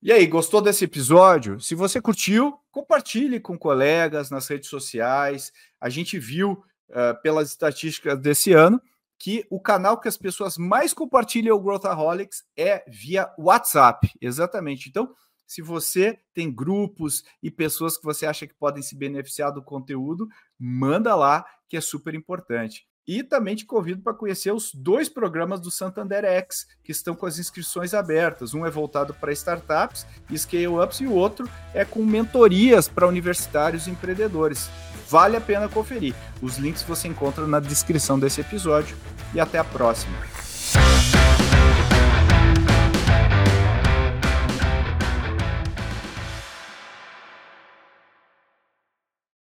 E aí, gostou desse episódio? Se você curtiu, compartilhe com colegas nas redes sociais. A gente viu uh, pelas estatísticas desse ano que o canal que as pessoas mais compartilham o Growthaholics é via WhatsApp. Exatamente. Então, se você tem grupos e pessoas que você acha que podem se beneficiar do conteúdo, manda lá, que é super importante. E também te convido para conhecer os dois programas do Santander X, que estão com as inscrições abertas. Um é voltado para startups e scale-ups, e o outro é com mentorias para universitários e empreendedores. Vale a pena conferir. Os links você encontra na descrição desse episódio. E até a próxima.